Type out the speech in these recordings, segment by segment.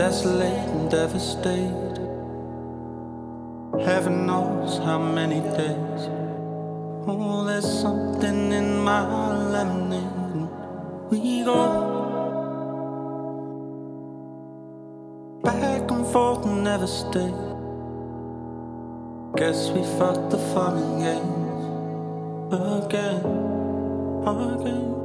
desolate and devastated. Heaven knows how many days. Oh, there's something in my lemonade. We go back and forth and never stay. Guess we fucked the fun games again, again.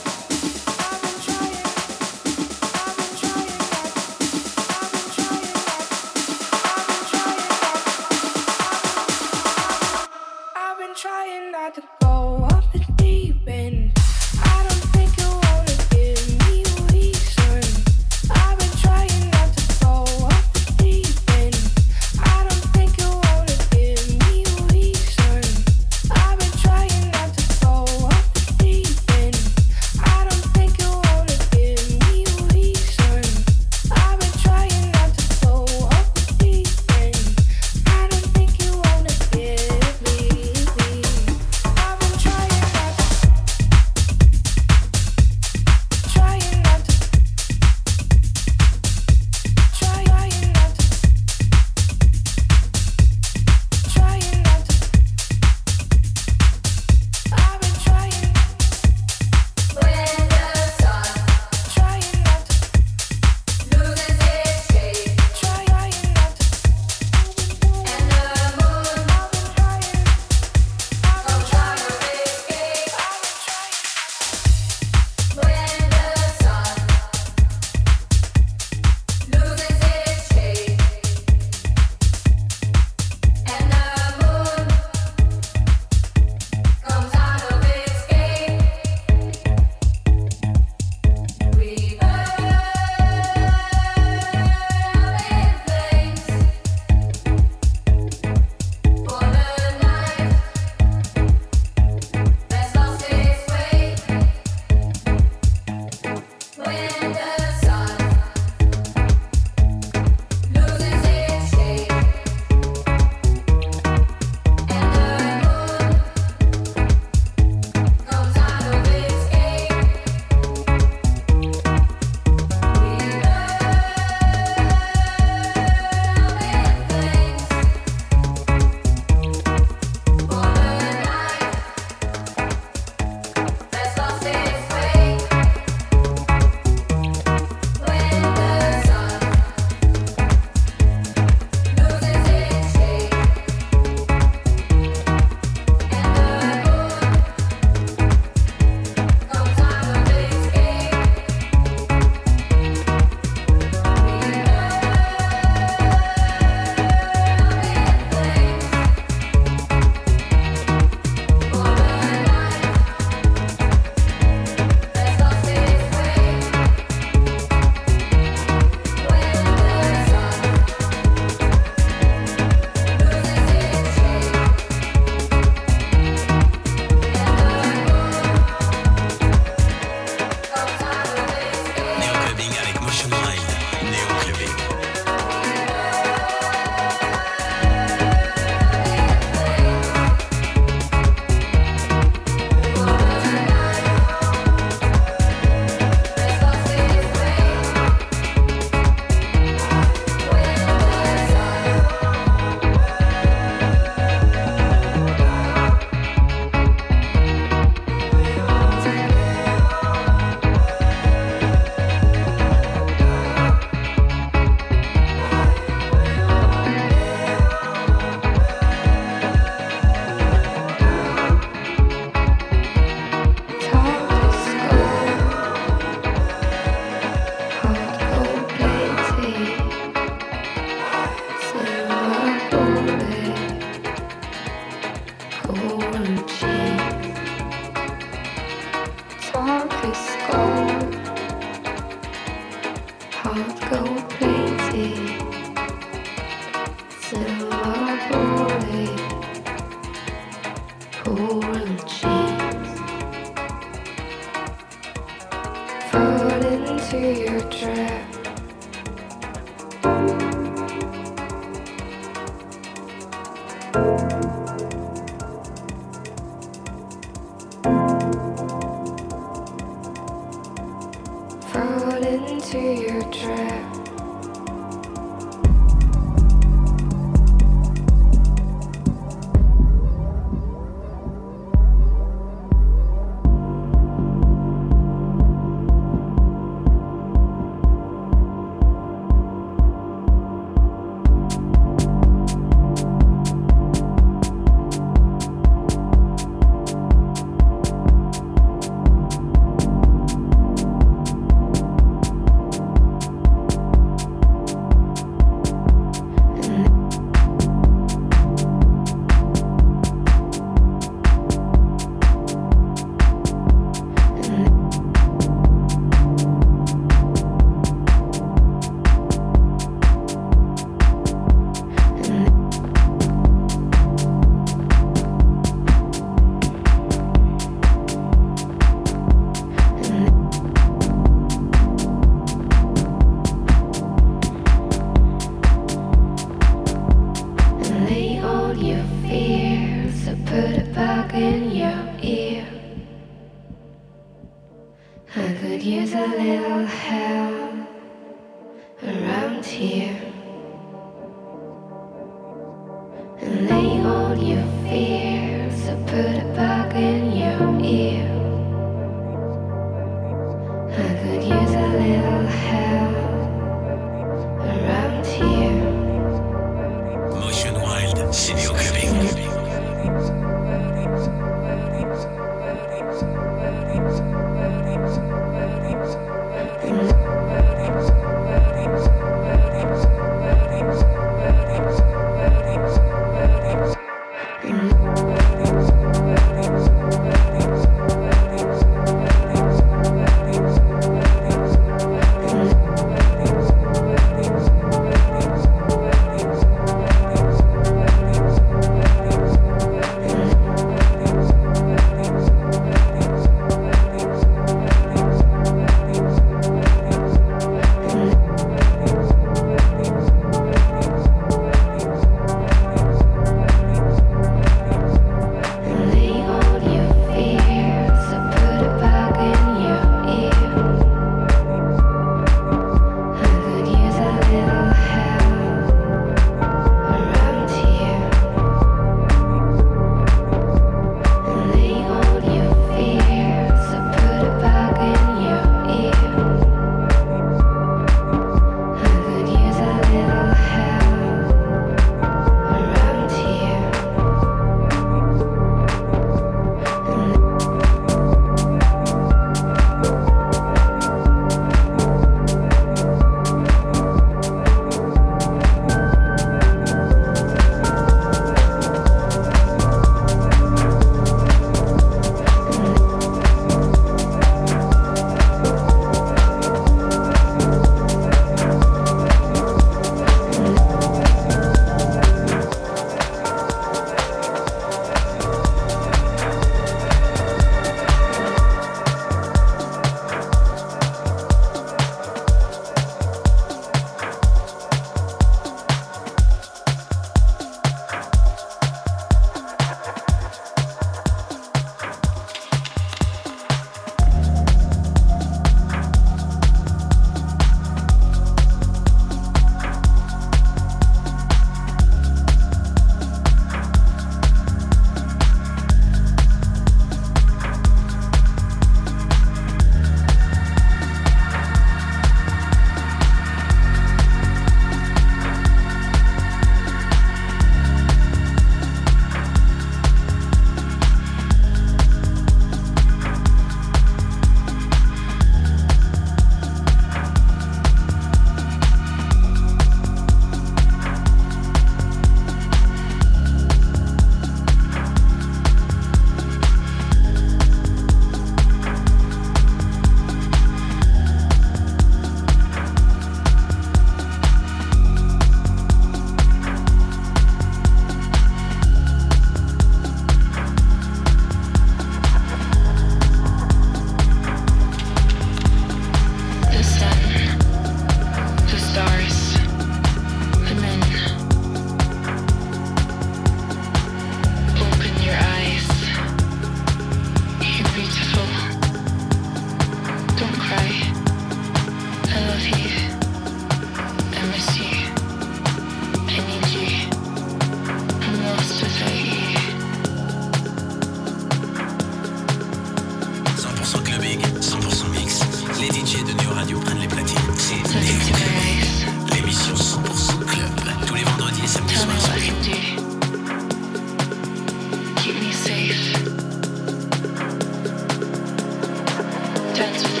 Trans-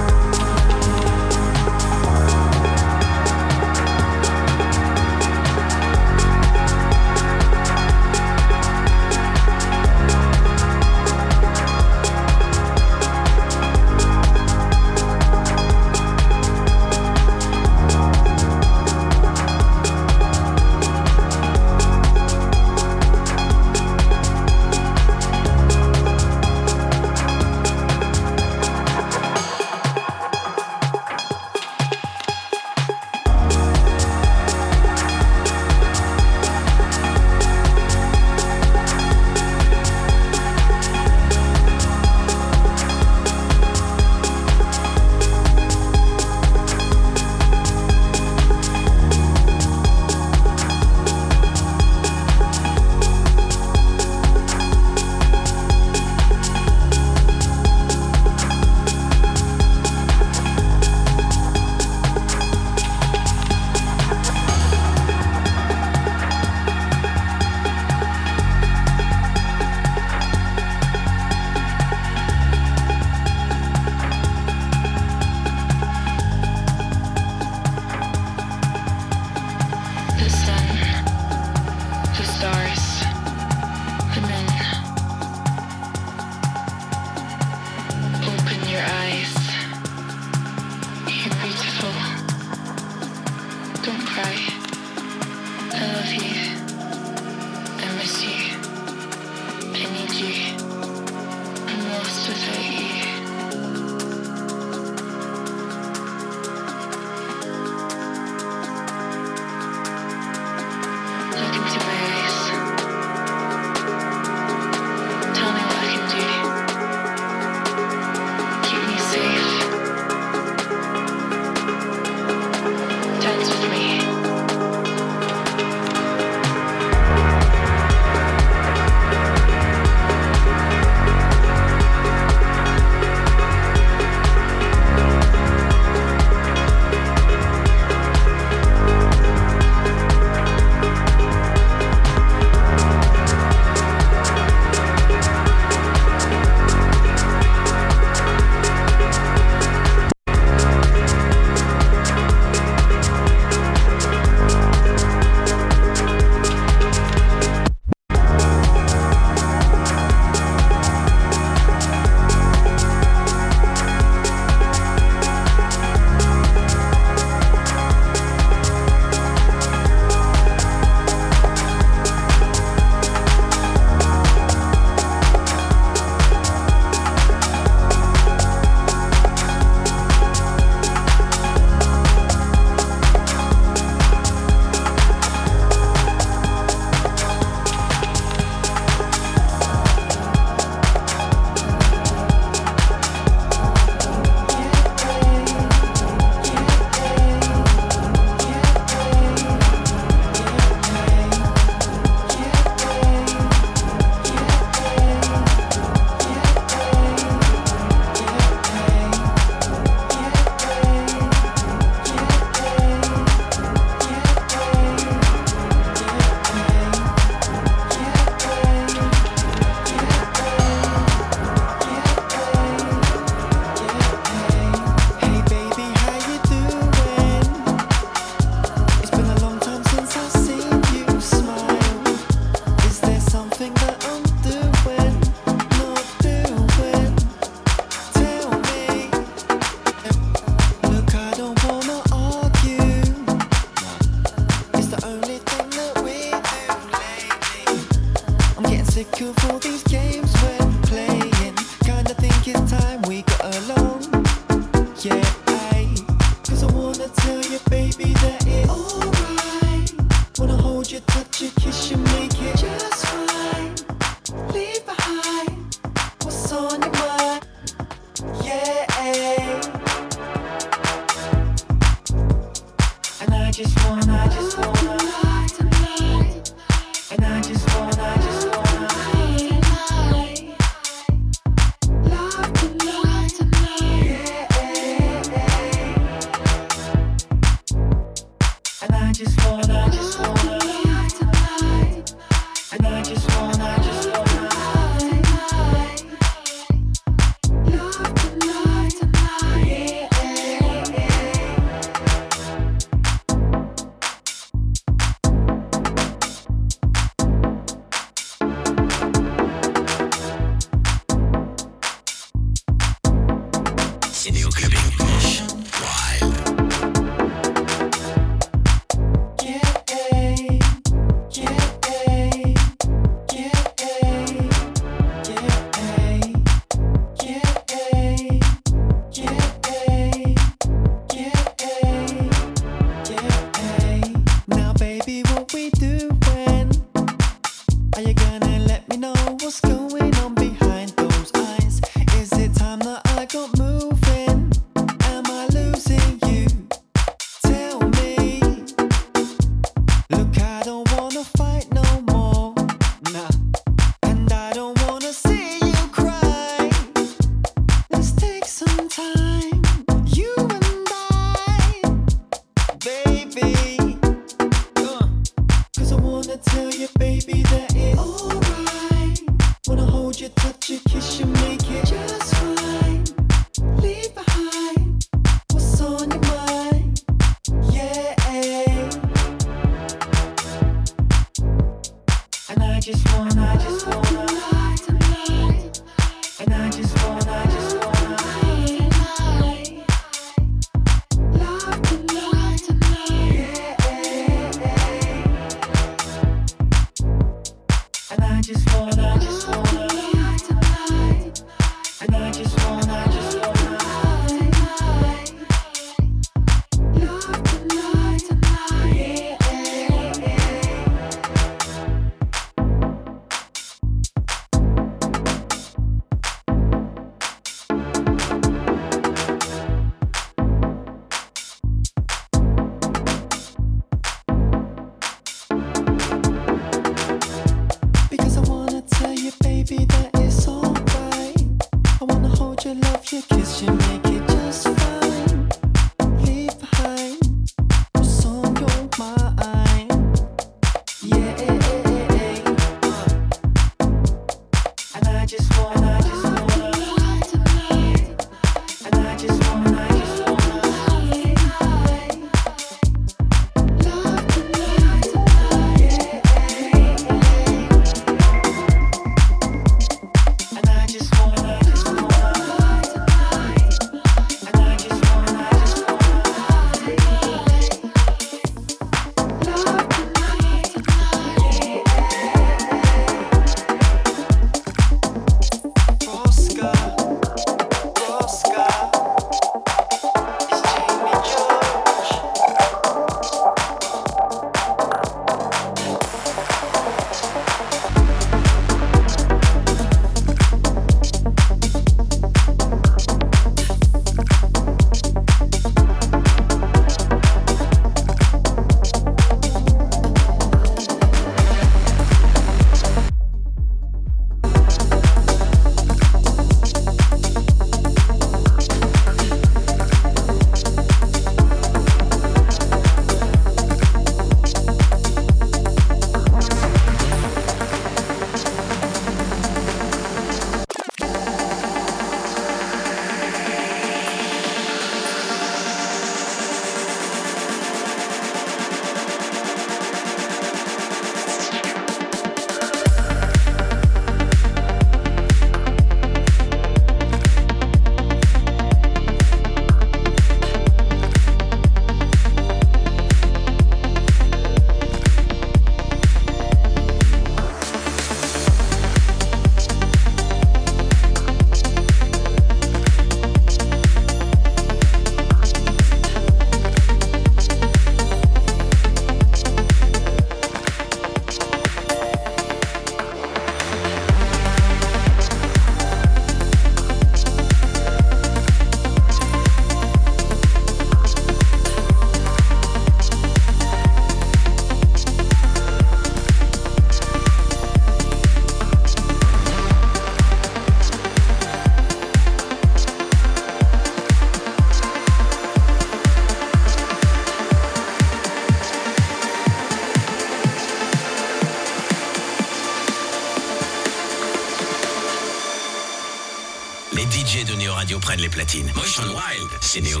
Wild, c'est Neo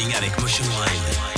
Clubbing avec Motion Wild.